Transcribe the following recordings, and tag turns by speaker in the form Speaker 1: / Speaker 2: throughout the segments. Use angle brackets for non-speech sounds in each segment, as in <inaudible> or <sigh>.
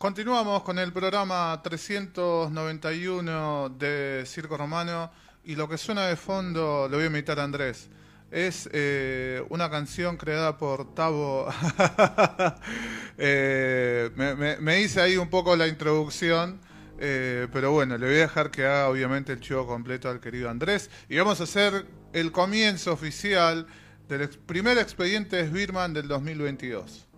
Speaker 1: Continuamos con el programa 391 de Circo Romano y lo que suena de fondo, lo voy a imitar a Andrés, es eh, una canción creada por Tavo. <laughs> Eh, me, hice ahí un poco la introducción, eh, pero bueno, le voy a dejar que haga obviamente el chivo completo al querido Andrés y vamos a hacer el comienzo oficial del primer expediente Sbirman del 2022.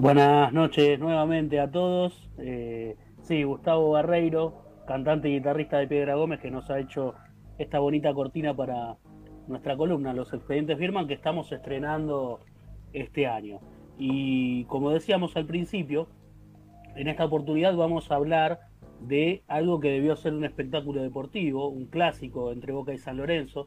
Speaker 2: Buenas noches nuevamente a todos. Eh, sí, Gustavo Barreiro, cantante y guitarrista de Piedra Gómez, que nos ha hecho esta bonita cortina para nuestra columna, Los Expedientes Firman, que estamos estrenando este año. Y como decíamos al principio, en esta oportunidad vamos a hablar de algo que debió ser un espectáculo deportivo, un clásico entre Boca y San Lorenzo,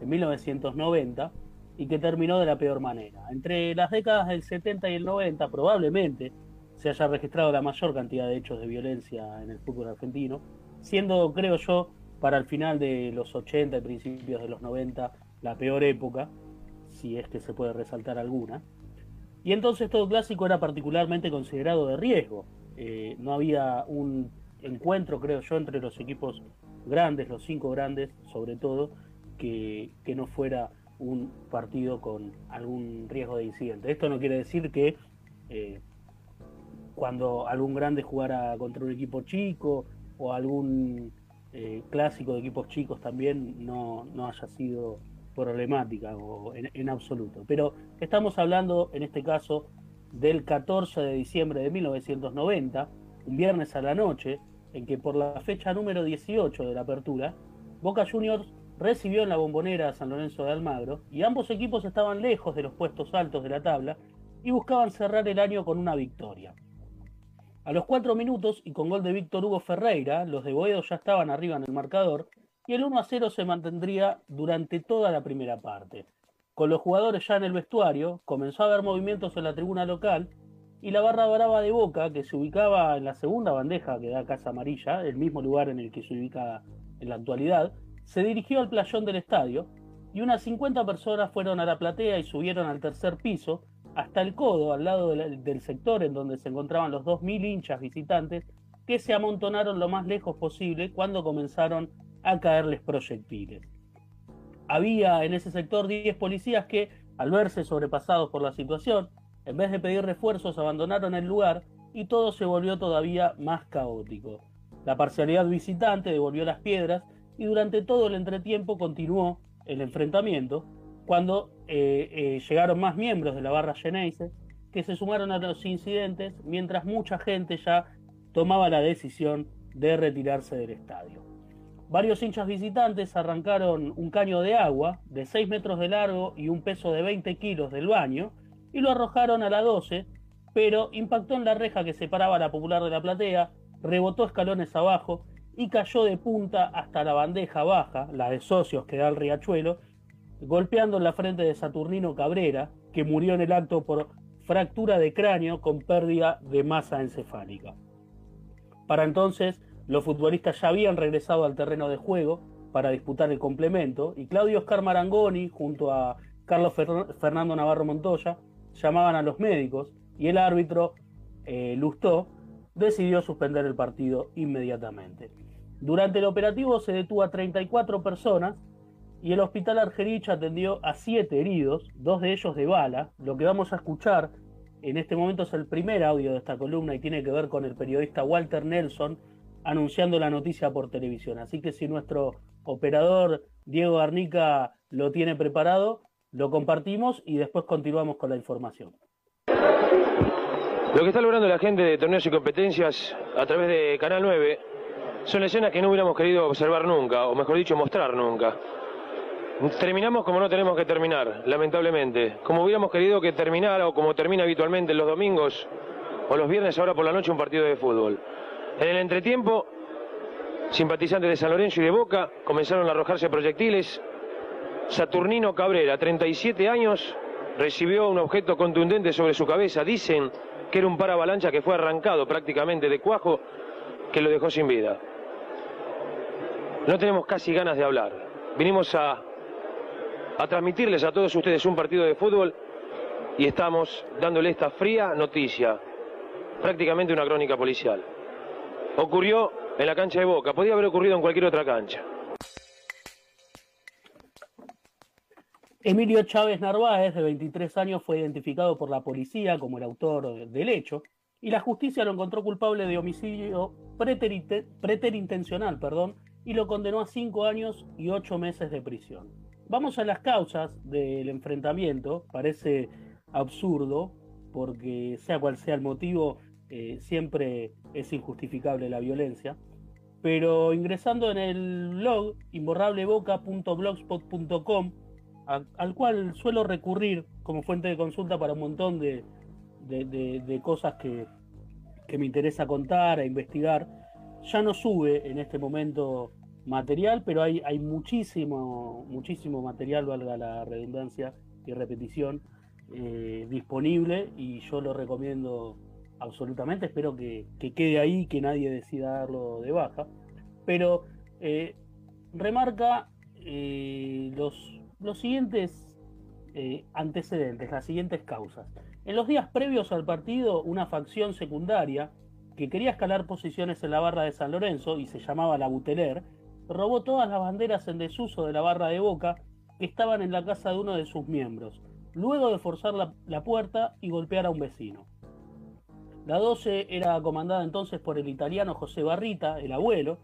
Speaker 2: en 1990 y que terminó de la peor manera. Entre las décadas del 70 y el 90 probablemente se haya registrado la mayor cantidad de hechos de violencia en el fútbol argentino, siendo, creo yo, para el final de los 80 y principios de los 90 la peor época, si es que se puede resaltar alguna. Y entonces todo clásico era particularmente considerado de riesgo. Eh, no había un encuentro, creo yo, entre los equipos grandes, los cinco grandes sobre todo, que, que no fuera un partido con algún riesgo de incidente. Esto no quiere decir que eh, cuando algún grande jugara contra un equipo chico o algún eh, clásico de equipos chicos también no, haya sido problemática o en, absoluto. Pero estamos hablando en este caso del 14 de diciembre de 1990, un viernes a la noche, en que por la fecha número 18 de la apertura, Boca Juniors recibió en la bombonera a San Lorenzo de Almagro y ambos equipos estaban lejos de los puestos altos de la tabla y buscaban cerrar el año con una victoria. A los cuatro minutos y con gol de Víctor Hugo Ferreira, los de Boedo ya estaban arriba en el marcador y el 1 a 0 se mantendría durante toda la primera parte. Con los jugadores ya en el vestuario, comenzó a haber movimientos en la tribuna local y la barra brava de Boca, que se ubicaba en la segunda bandeja que da Casa Amarilla, el mismo lugar en el que se ubica en la actualidad, se dirigió al playón del estadio y unas 50 personas fueron a la platea y subieron al tercer piso hasta el codo al lado del, sector en donde se encontraban los 2.000 hinchas visitantes que se amontonaron lo más lejos posible cuando comenzaron a caerles proyectiles. Había en ese sector 10 policías que, al verse sobrepasados por la situación, en vez de pedir refuerzos abandonaron el lugar y todo se volvió todavía más caótico. La parcialidad visitante devolvió las piedras y durante todo el entretiempo continuó el enfrentamiento cuando eh, eh, llegaron más miembros de la barra Geneise que se sumaron a los incidentes mientras mucha gente ya tomaba la decisión de retirarse del estadio. Varios hinchas visitantes arrancaron un caño de agua de 6 metros de largo y un peso de 20 kilos del baño y lo arrojaron a la 12, pero impactó en la reja que separaba la popular de la platea, rebotó escalones abajo y cayó de punta hasta la bandeja baja, la de socios que da el riachuelo, golpeando en la frente de Saturnino Cabrera, que murió en el acto por fractura de cráneo con pérdida de masa encefálica. Para entonces, los futbolistas ya habían regresado al terreno de juego para disputar el complemento y Claudio Oscar Marangoni, junto a Carlos Fernando Navarro Montoya, llamaban a los médicos y el árbitro eh, Lustó decidió suspender el partido inmediatamente. Durante el operativo se detuvo a 34 personas y el hospital Argerich atendió a 7 heridos, dos de ellos de bala. Lo que vamos a escuchar en este momento es el primer audio de esta columna y tiene que ver con el periodista Walter Nelson anunciando la noticia por televisión. Así que si nuestro operador Diego Arnica lo tiene preparado, lo compartimos y después continuamos con la información.
Speaker 3: Lo que está logrando la gente de torneos y competencias a través de Canal 9 son escenas que no hubiéramos querido observar nunca, o mejor dicho, mostrar nunca. Terminamos como no tenemos que terminar, lamentablemente. Como hubiéramos querido que terminara o como termina habitualmente los domingos o los viernes ahora por la noche un partido de fútbol. En el entretiempo, simpatizantes de San Lorenzo y de Boca comenzaron a arrojarse proyectiles. Saturnino Cabrera, 37 años, recibió un objeto contundente sobre su cabeza. Dicen que era un paravalancha que fue arrancado prácticamente de cuajo que lo dejó sin vida. No tenemos casi ganas de hablar. Vinimos a, a transmitirles a todos ustedes un partido de fútbol y estamos dándole esta fría noticia. prácticamente una crónica policial. Ocurrió en la cancha de Boca, podía haber ocurrido en cualquier otra cancha.
Speaker 2: Emilio Chávez Narváez, de 23 años, fue identificado por la policía como el autor del hecho y la justicia lo encontró culpable de homicidio preterintencional perdón, y lo condenó a cinco años y ocho meses de prisión. Vamos a las causas del enfrentamiento. Parece absurdo porque sea cual sea el motivo, eh, siempre es injustificable la violencia. Pero ingresando en el blog imborrableboca.blogspot.com, al cual suelo recurrir como fuente de consulta para un montón de, de, cosas que, que, me interesa contar e investigar. Ya no sube en este momento material, pero hay, hay muchísimo, muchísimo material, valga la redundancia y repetición, eh, disponible y yo lo recomiendo absolutamente. Espero que, quede ahí, que nadie decida darlo de baja. Pero eh, remarca eh, los, los siguientes antecedentes, las siguientes causas. En los días previos al partido, una facción secundaria que quería escalar posiciones en la barra de San Lorenzo y se llamaba la Buteler, robó todas las banderas en desuso de la barra de Boca que estaban en la casa de uno de sus miembros, luego de forzar la, puerta y golpear a un vecino. La 12 era comandada entonces por el italiano José Barrita, el abuelo,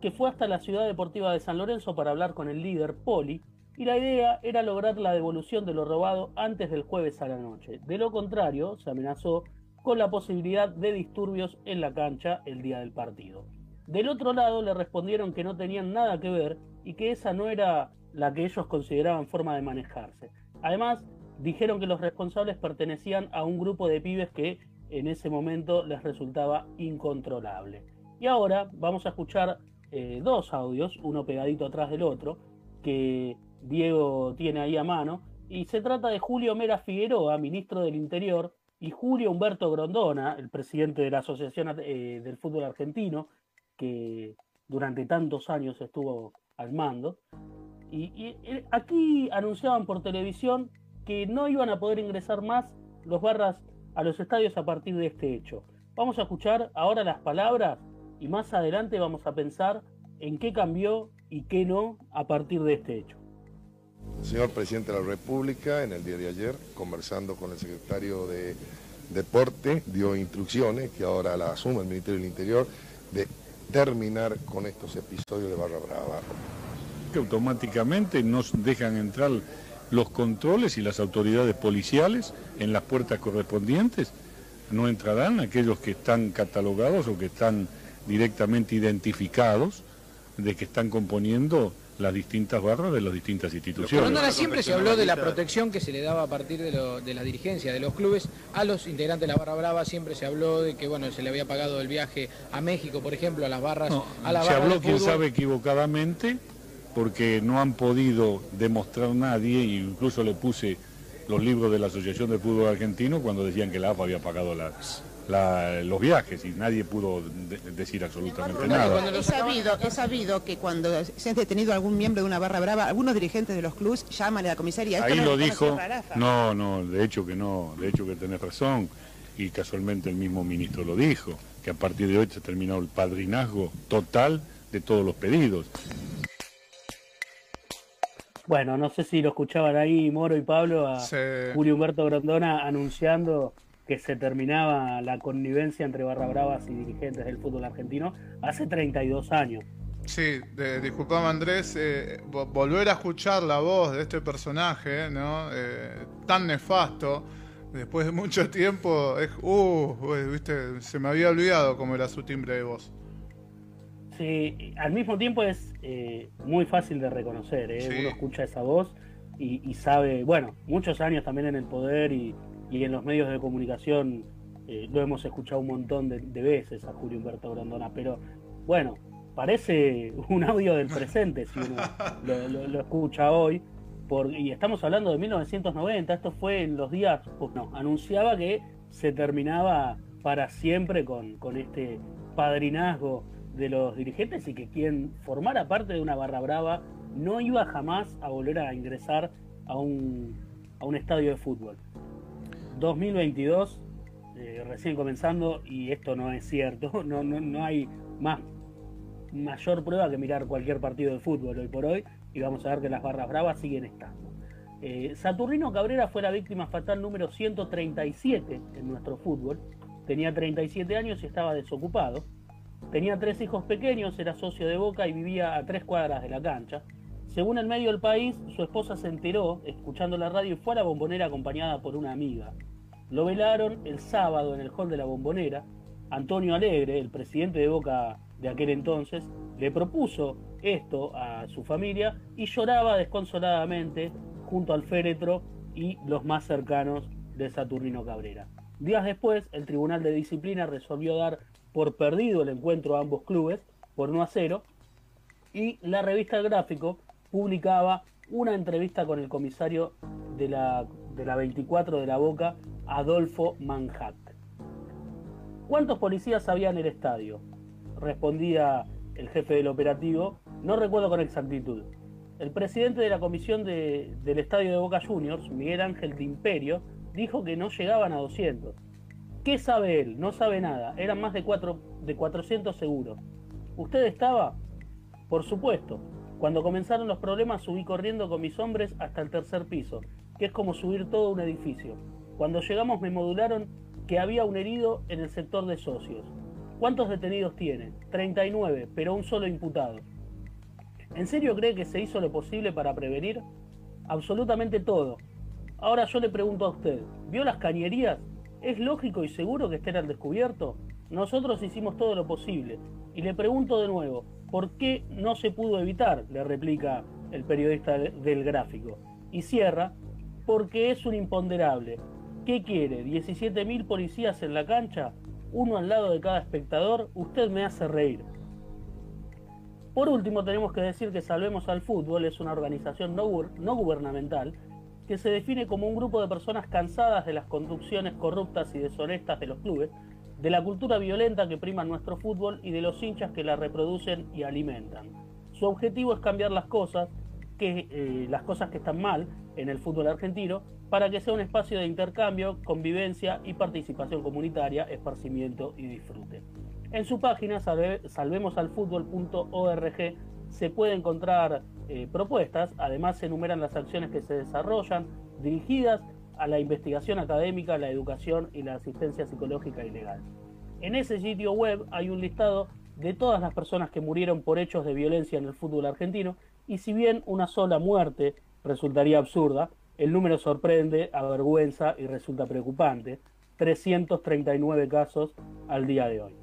Speaker 2: que fue hasta la ciudad deportiva de San Lorenzo para hablar con el líder Poli, y la idea era lograr la devolución de lo robado antes del jueves a la noche. De lo contrario, se amenazó con la posibilidad de disturbios en la cancha el día del partido. Del otro lado le respondieron que no tenían nada que ver y que esa no era la que ellos consideraban forma de manejarse. Además, dijeron que los responsables pertenecían a un grupo de pibes que en ese momento les resultaba incontrolable. Y ahora vamos a escuchar eh, dos audios, uno pegadito atrás del otro, que Diego tiene ahí a mano, y se trata de Julio Mera Figueroa, ministro del Interior, y Julio Humberto Grondona, el presidente de la Asociación eh, del Fútbol Argentino, que durante tantos años estuvo al mando. y, aquí anunciaban por televisión que no iban a poder ingresar más los barras a los estadios a partir de este hecho. Vamos a escuchar ahora las palabras y más adelante vamos a pensar en qué cambió y qué no a partir de este hecho.
Speaker 4: Señor presidente de la República, en el día de ayer, conversando con el secretario de Deporte, dio instrucciones que ahora la asume el Ministerio del Interior de terminar con estos episodios de Barra Brava.
Speaker 5: Que automáticamente nos dejan entrar los controles y las autoridades policiales en las puertas correspondientes no entrarán aquellos que están catalogados o que están directamente identificados de que están componiendo las distintas barras de las distintas instituciones.
Speaker 6: Pero siempre se habló de la protección que se le daba a partir de, la dirigencia de los clubes. A los integrantes de la barra brava, siempre se habló de que bueno se le había pagado el viaje a México, por ejemplo, a las barras, a la
Speaker 5: Se habló, quién sabe, equivocadamente, porque no han podido demostrar nadie, e incluso le puse los libros de la Asociación de Fútbol Argentino cuando decían que la AFA había pagado los viajes y nadie pudo decir absolutamente nada.
Speaker 7: He sabido, he sabido que cuando se ha detenido algún miembro de una barra brava, algunos dirigentes de los clubes llaman a la comisaría.
Speaker 5: Ahí lo dijo, no, no, de hecho que no, de hecho que tenés razón y casualmente el mismo ministro lo dijo, que a partir de hoy se terminó el padrinazgo total de todos los pedidos.
Speaker 2: Bueno, no sé si lo escuchaban ahí Moro y Pablo a Julio Humberto Grondona anunciando que se terminaba la connivencia entre Barra Bravas y dirigentes del fútbol argentino hace 32 años.
Speaker 1: Sí, disculpame Andrés, eh, volver a escuchar la voz de este personaje, ¿no? Eh, tan nefasto, después de mucho tiempo, es, uh, viste, se me había olvidado cómo era su timbre de voz.
Speaker 2: Sí, al mismo tiempo es eh, muy fácil de reconocer, ¿eh? uno escucha esa voz y, sabe, bueno, muchos años también en el poder y, en los medios de comunicación eh, lo hemos escuchado un montón de, veces a Julio Humberto Grandona, pero bueno, parece un audio del presente si uno <laughs> lo, escucha hoy. Por, y estamos hablando de 1990, esto fue en los días, pues no, anunciaba que se terminaba para siempre con, con este padrinazgo de los dirigentes y que quien formara parte de una barra brava no iba jamás a volver a ingresar a un, a un estadio de fútbol. 2022 eh, recién comenzando y esto no es cierto. <laughs> No, no, no hay más mayor prueba que mirar cualquier partido de fútbol hoy por hoy y vamos a ver que las barras bravas siguen estando. Eh, Saturnino Cabrera fue la víctima fatal número 137 en nuestro fútbol. Tenía 37 años y estaba desocupado. Tenía tres hijos pequeños, era socio de Boca y vivía a tres cuadras de la cancha. Según el medio del país, su esposa se enteró escuchando la radio y fue a la bombonera acompañada por una amiga. Lo velaron el sábado en el hall de la bombonera. Antonio Alegre, el presidente de Boca de aquel entonces, le propuso esto a su familia y lloraba desconsoladamente junto al féretro y los más cercanos de Saturnino Cabrera. Días después, el Tribunal de Disciplina resolvió dar por perdido el encuentro a ambos clubes por 1 a 0 y la revista El Gráfico publicaba una entrevista con el comisario de la, de la 24 de la Boca, Adolfo Manhat. ¿Cuántos policías había en el estadio? Respondía el jefe del operativo, no recuerdo con exactitud. El presidente de la comisión del estadio de Boca Juniors, Miguel Ángel de Imperio, dijo que no llegaban a 200. ¿Qué sabe él? No sabe nada. Eran más de, cuatro, de 400 seguros. ¿Usted estaba? Por supuesto. Cuando comenzaron los problemas subí corriendo con mis hombres hasta el tercer piso, que es como subir todo un edificio. Cuando llegamos me modularon que había un herido en el sector de socios. ¿Cuántos detenidos tiene? 39, pero un solo imputado. ¿En serio cree que se hizo lo posible para prevenir? Absolutamente todo. Ahora yo le pregunto a usted, ¿vio las cañerías? ¿Es lógico y seguro que estén al descubierto? Nosotros hicimos todo lo posible. Y le pregunto de nuevo, ¿por qué no se pudo evitar? Le replica el periodista del gráfico. Y cierra, porque es un imponderable. ¿Qué quiere? ¿17.000 policías en la cancha? ¿Uno al lado de cada espectador? Usted me hace reír. Por último, tenemos que decir que Salvemos al Fútbol es una organización no, gubernamental que se define como un grupo de personas cansadas de las conducciones corruptas y deshonestas de los clubes, de la cultura violenta que prima nuestro fútbol y de los hinchas que la reproducen y alimentan. Su objetivo es cambiar las cosas, que, eh, las cosas que están mal en el fútbol argentino, para que sea un espacio de intercambio, convivencia y participación comunitaria, esparcimiento y disfrute. En su página salvemosalfutbol.org se pueden encontrar eh, propuestas, además se enumeran las acciones que se desarrollan dirigidas a la investigación académica, la educación y la asistencia psicológica y legal. En ese sitio web hay un listado de todas las personas que murieron por hechos de violencia en el fútbol argentino y si bien una sola muerte resultaría absurda, el número sorprende, avergüenza y resulta preocupante. 339 casos al día de hoy.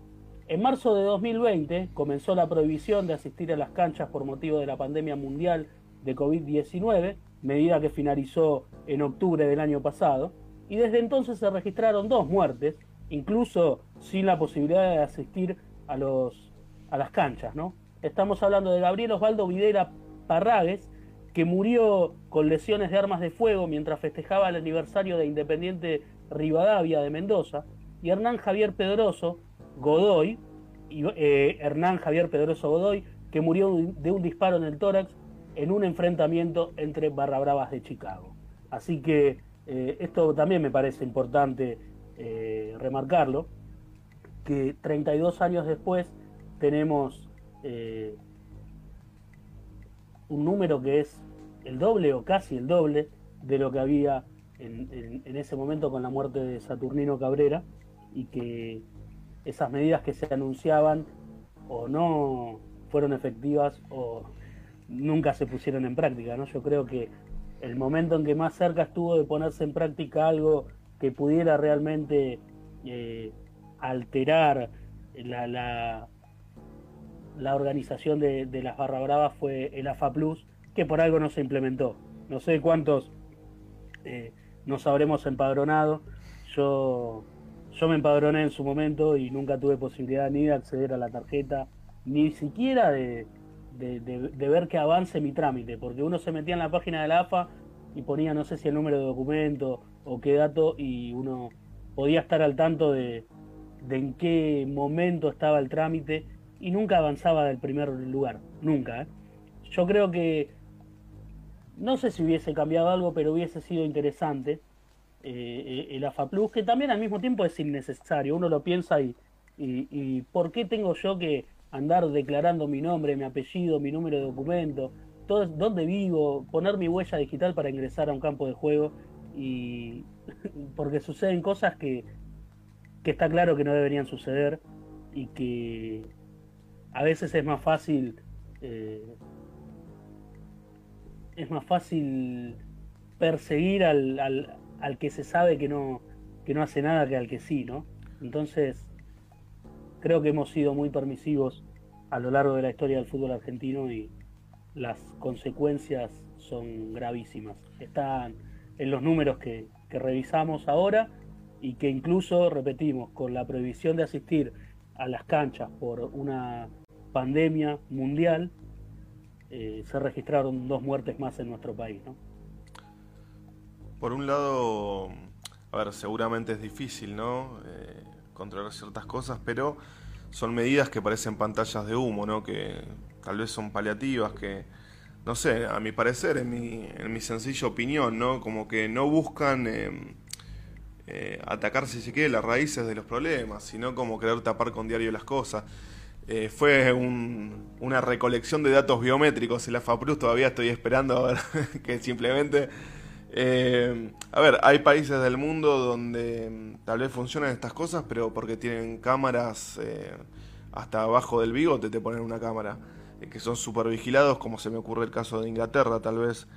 Speaker 2: En marzo de 2020 comenzó la prohibición de asistir a las canchas por motivo de la pandemia mundial de COVID-19, medida que finalizó en octubre del año pasado, y desde entonces se registraron dos muertes, incluso sin la posibilidad de asistir a, los, a las canchas. ¿no? Estamos hablando de Gabriel Osvaldo Videra Parragues, que murió con lesiones de armas de fuego mientras festejaba el aniversario de Independiente Rivadavia de Mendoza, y Hernán Javier Pedroso, Godoy, eh, Hernán Javier Pedroso Godoy, que murió de un disparo en el tórax en un enfrentamiento entre Barra Bravas de Chicago. Así que eh, esto también me parece importante eh, remarcarlo, que 32 años después tenemos un número que es el doble o casi el doble de lo que había en ese momento con la muerte de Saturnino Cabrera y que esas medidas que se anunciaban o no fueron efectivas o nunca se pusieron en práctica, ¿no? Yo creo que el momento en que más cerca estuvo de ponerse en práctica algo que pudiera realmente eh, alterar la, la, organización de, las barra bravas fue el AFA Plus, que por algo no se implementó. No sé cuántos eh, nos habremos empadronado. Yo yo me empadroné en su momento y nunca tuve posibilidad ni de acceder a la tarjeta, ni siquiera de, ver que avance mi trámite, porque uno se metía en la página de la AFA y ponía no sé si el número de documento o qué dato y uno podía estar al tanto de, en qué momento estaba el trámite y nunca avanzaba del primer lugar, nunca. ¿eh? Yo creo que, no sé si hubiese cambiado algo, pero hubiese sido interesante eh, el AFA Plus, que también al mismo tiempo es innecesario. Uno lo piensa y, y, ¿por qué tengo yo que andar declarando mi nombre, mi apellido, mi número de documento, todo, dónde vivo, poner mi huella digital para ingresar a un campo de juego? Y <laughs> porque suceden cosas que, que está claro que no deberían suceder y que a veces es más fácil eh, es más fácil perseguir al, al, al, que se sabe que no, que no hace nada que al que sí, ¿no? Entonces, creo que hemos sido muy permisivos a lo largo de la historia del fútbol argentino y las consecuencias son gravísimas. Están en los números que, revisamos ahora y que incluso, repetimos, con la prohibición de asistir a las canchas por una pandemia mundial, eh, se registraron dos muertes más en nuestro país. ¿no?
Speaker 8: Por un lado, a ver, seguramente es difícil, ¿no? Eh, controlar ciertas cosas, pero son medidas que parecen pantallas de humo, ¿no? Que tal vez son paliativas, que, no sé, a mi parecer, en mi, en mi sencilla opinión, ¿no? Como que no buscan eh, eh, atacar, si se quiere, las raíces de los problemas, sino como querer tapar con diario las cosas. Eh, fue una recolección de datos biométricos en la FAPRUS, todavía estoy esperando a ver <laughs> que simplemente... Eh, a ver, hay países del mundo donde mm, tal vez funcionan estas cosas, pero porque tienen cámaras eh, hasta abajo del bigote te ponen una cámara, que son super vigilados, como se me ocurre el caso de Inglaterra tal vez.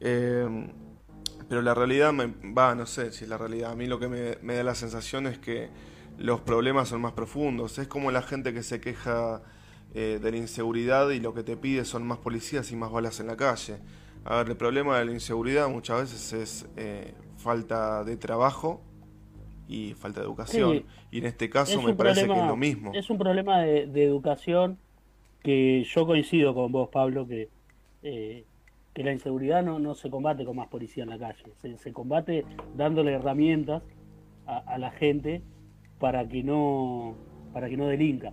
Speaker 8: pero la realidad, me, va, no sé si es la realidad, a mí lo que me da la sensación es que los problemas son más profundos. Es como la gente que se queja eh, de la inseguridad y lo que te pide son más policías y más balas en la calle. A ver, el problema de la inseguridad muchas veces es eh, falta de trabajo y falta de educación. y en este caso me parece que es lo mismo.
Speaker 2: Es un problema de, educación que yo coincido con vos, Pablo, que, eh, que la inseguridad no, no se combate con más policía en la calle, se, combate dándole herramientas a, a la gente para que no para que no delinca,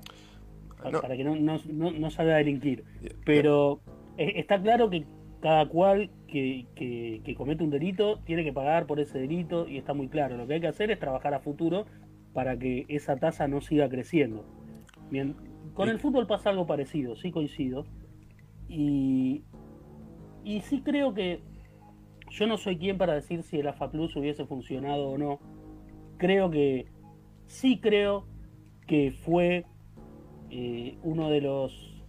Speaker 2: para, que no, no, no, salga a delinquir. Pero e, está claro que cada cual que, que, comete un delito tiene que pagar por ese delito y está muy claro. Lo que hay que hacer es trabajar a futuro para que esa tasa no siga creciendo. Bien, con el fútbol pasa algo parecido, sí coincido. Y, y sí creo que yo no soy quien para decir si el AFA Plus hubiese funcionado o no. Creo que sí creo que fue eh, uno de los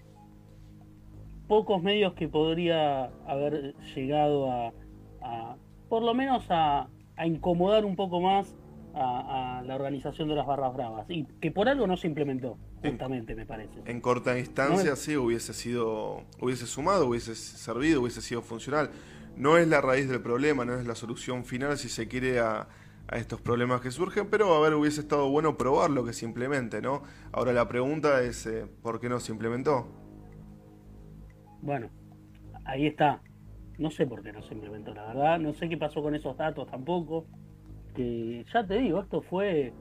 Speaker 2: pocos medios que podría haber llegado a, por lo menos a, incomodar un poco más a, la organización de las barras bravas. Y que por algo no se implementó justamente me parece.
Speaker 8: En corta instancia sí hubiese sido hubiese sumado hubiese servido hubiese sido funcional. No es la raíz del problema no es la solución final si se quiere a a estos problemas que surgen, pero a ver, hubiese estado bueno probar lo que se implemente, ¿no? Ahora la pregunta es, eh, ¿por qué no se implementó?
Speaker 2: Bueno, ahí está. No sé por qué no se implementó, la verdad. No sé qué pasó con esos datos tampoco. Que ya te digo, esto fue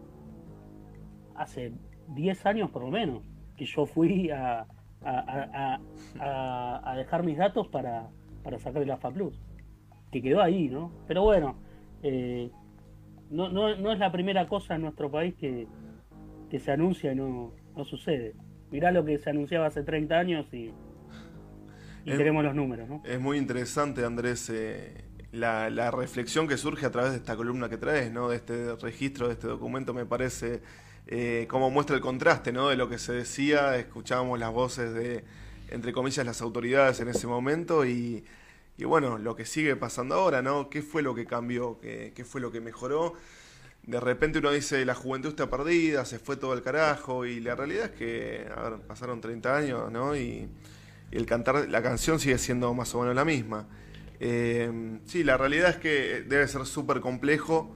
Speaker 2: hace 10 años por lo menos, que yo fui a, a, a, a dejar mis datos para, para sacar el AFA Plus. Que quedó ahí, ¿no? Pero bueno, eh, no, no, no es la primera cosa en nuestro país que, se anuncia y no, no sucede. Mirá lo que se anunciaba hace 30 años y, y tenemos los números. ¿no?
Speaker 8: Es muy interesante, Andrés, eh, la, la, reflexión que surge a través de esta columna que traes, ¿no? de este registro, de este documento, me parece eh, como muestra el contraste ¿no? de lo que se decía, escuchábamos las voces de, entre comillas, las autoridades en ese momento y y bueno, lo que sigue pasando ahora, ¿no? ¿Qué fue lo que cambió? ¿Qué, fue lo que mejoró? De repente uno dice, la juventud está perdida, se fue todo el carajo, y la realidad es que, a ver, pasaron 30 años, ¿no? Y, el cantar, la canción sigue siendo más o menos la misma. Eh, sí, la realidad es que debe ser súper complejo,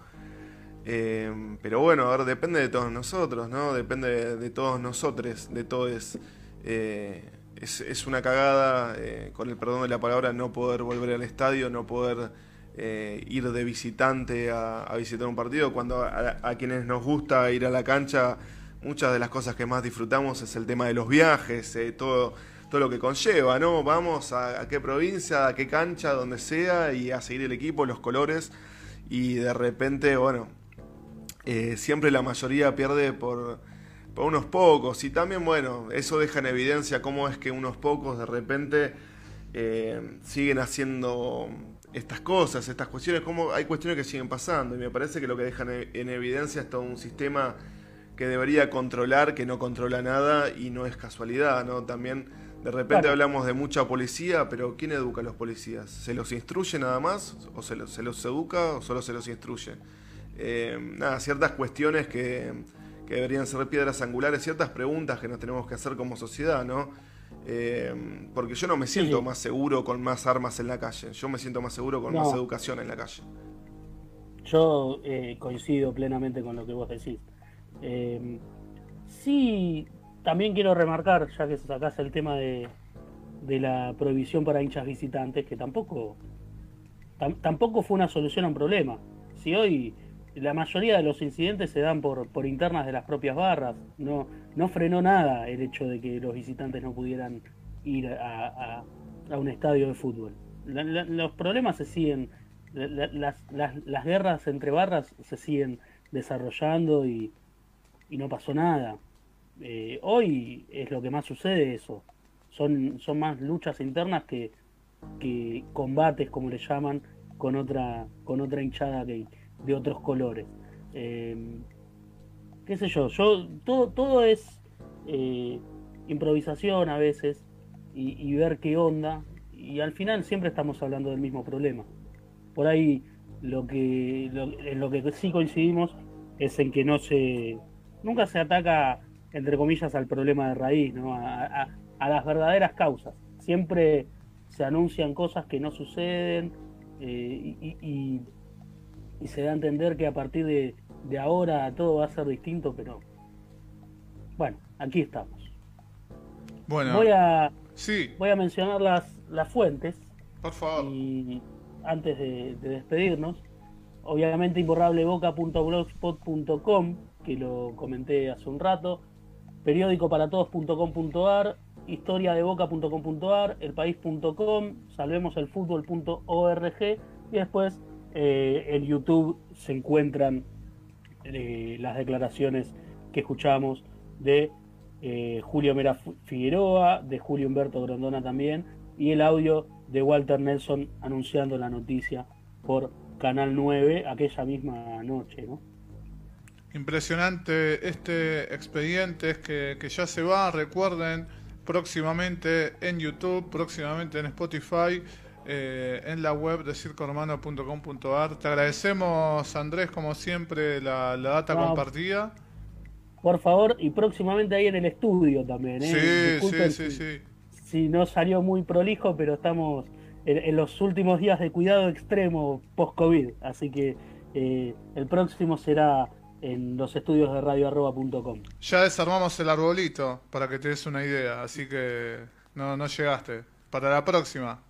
Speaker 8: eh, pero bueno, a ver, depende de todos nosotros, ¿no? Depende de, todos nosotros, de todos. Eh, es, una cagada, con el perdón de la palabra, no poder volver al estadio, no poder ir de visitante a, visitar un partido, cuando a, quienes nos gusta ir a la cancha, muchas de las cosas que más disfrutamos es el tema de los viajes, eh, todo, lo que conlleva, ¿no? Vamos a, qué provincia, a qué cancha, donde sea, y a seguir el equipo, los colores. y de repente, bueno, eh, siempre la mayoría pierde por, unos pocos y también, bueno, eso deja en evidencia cómo es que unos pocos de repente eh, siguen haciendo estas cosas, estas cuestiones, cómo hay cuestiones que siguen pasando y me parece que lo que dejan en evidencia es todo un sistema que debería controlar, que no controla nada y no es casualidad, ¿no? También de repente hablamos de mucha policía, pero ¿quién educa a los policías? ¿Se los instruye nada más? ¿O se los, se los educa o solo se los instruye? Eh, nada, ciertas cuestiones que, que, deberían ser piedras angulares, ciertas preguntas que nos tenemos que hacer como sociedad, ¿no? Eh, porque yo no me siento más seguro con más armas en la calle, yo me siento más seguro con más educación en la calle.
Speaker 2: Yo eh, coincido plenamente con lo que vos decís. Sí, también quiero remarcar, ya que sacás el tema de, de la prohibición para hinchas visitantes, que tampoco, tampoco fue una solución a un problema. Si hoy la mayoría de los incidentes se dan por, por internas de las propias barras, no, no frenó nada el hecho de que los visitantes no pudieran ir a, a, un estadio de fútbol. los problemas se siguen, las, las, las guerras entre barras se siguen desarrollando y, y no pasó nada. Eh, hoy es lo que más sucede eso. Son, son más luchas internas que, que combates, como le llaman, con otra, con otra hinchada que, de otros colores. Eh, qué sé yo, yo todo, todo es eh, improvisación a veces y, ver qué onda y al final siempre estamos hablando del mismo problema. Por ahí lo que en lo que sí coincidimos es en que no se nunca se ataca, entre comillas, al problema de raíz, ¿no? a, las verdaderas causas. Siempre se anuncian cosas que no suceden eh, y, se da a entender que a partir de, ahora todo va a ser distinto, pero bueno, aquí estamos.
Speaker 1: Bueno,
Speaker 2: voy a, sí. voy a mencionar las, las fuentes.
Speaker 1: Por favor.
Speaker 2: Y antes de, de despedirnos, obviamente imborrableboca.blogspot.com que lo comenté hace un rato, periódicoparatodos.com.ar, historiadeboca.com.ar, elpaís.com, salvemoselfutbol.org y después eh, en YouTube se encuentran eh, las declaraciones que escuchamos de eh, Julio Mera Figueroa, de Julio Humberto Grondona también, y el audio de Walter Nelson anunciando la noticia por Canal 9 aquella misma noche, ¿no?
Speaker 1: Impresionante este expediente es que, ya se va, recuerden, próximamente en YouTube, próximamente en Spotify, eh, en la web de circoromano.com.ar. Te agradecemos, Andrés, como siempre, la, data compartida.
Speaker 2: Por favor, y próximamente ahí en el estudio también.
Speaker 1: ¿eh? Sí, sí, sí, sí.
Speaker 2: Si no salió muy prolijo, pero estamos en, los últimos días de cuidado extremo post-COVID. Así que eh, el próximo será en los estudios de radioarroba.com.
Speaker 1: Ya desarmamos el arbolito para que te des una idea, así que no, no llegaste. Para la próxima.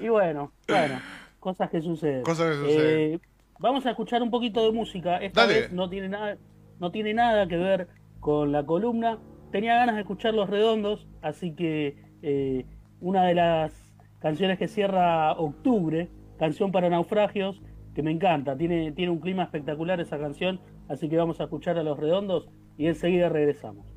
Speaker 2: y bueno, bueno, cosas que suceden.
Speaker 1: Cosas que suceden.
Speaker 2: Eh, vamos a escuchar un poquito de música. Esta vez no tiene nada, no tiene nada que ver con la columna. Tenía ganas de escuchar Los Redondos, así que eh, una de las canciones que cierra octubre, canción para naufragios, que me encanta, tiene, tiene un clima espectacular esa canción, así que vamos a escuchar a los redondos y enseguida regresamos.